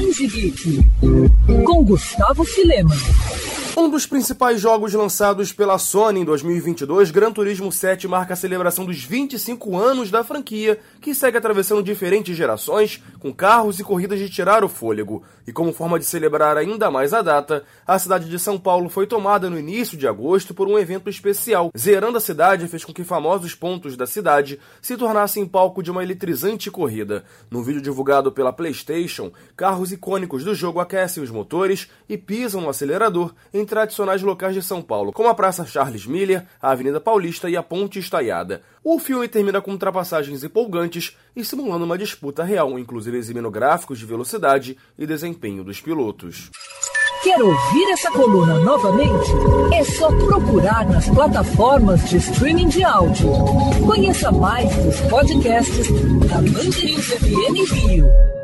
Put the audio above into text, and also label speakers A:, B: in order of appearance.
A: Geek, com Gustavo Filema.
B: Um dos principais jogos lançados pela Sony em 2022, Gran Turismo 7 marca a celebração dos 25 anos da franquia, que segue atravessando diferentes gerações, com carros e corridas de tirar o fôlego. E como forma de celebrar ainda mais a data, a cidade de São Paulo foi tomada no início de agosto por um evento especial. Zerando a cidade fez com que famosos pontos da cidade se tornassem palco de uma eletrizante corrida. No vídeo divulgado pela PlayStation, carros icônicos do jogo aquecem os motores e pisam no acelerador em em tradicionais locais de São Paulo, como a Praça Charles Miller, a Avenida Paulista e a Ponte Estaiada. O filme termina com ultrapassagens empolgantes e simulando uma disputa real, inclusive exibindo gráficos de velocidade e desempenho dos pilotos.
A: Quer ouvir essa coluna novamente? É só procurar nas plataformas de streaming de áudio. Conheça mais dos podcasts da Mandirinhos FM Rio.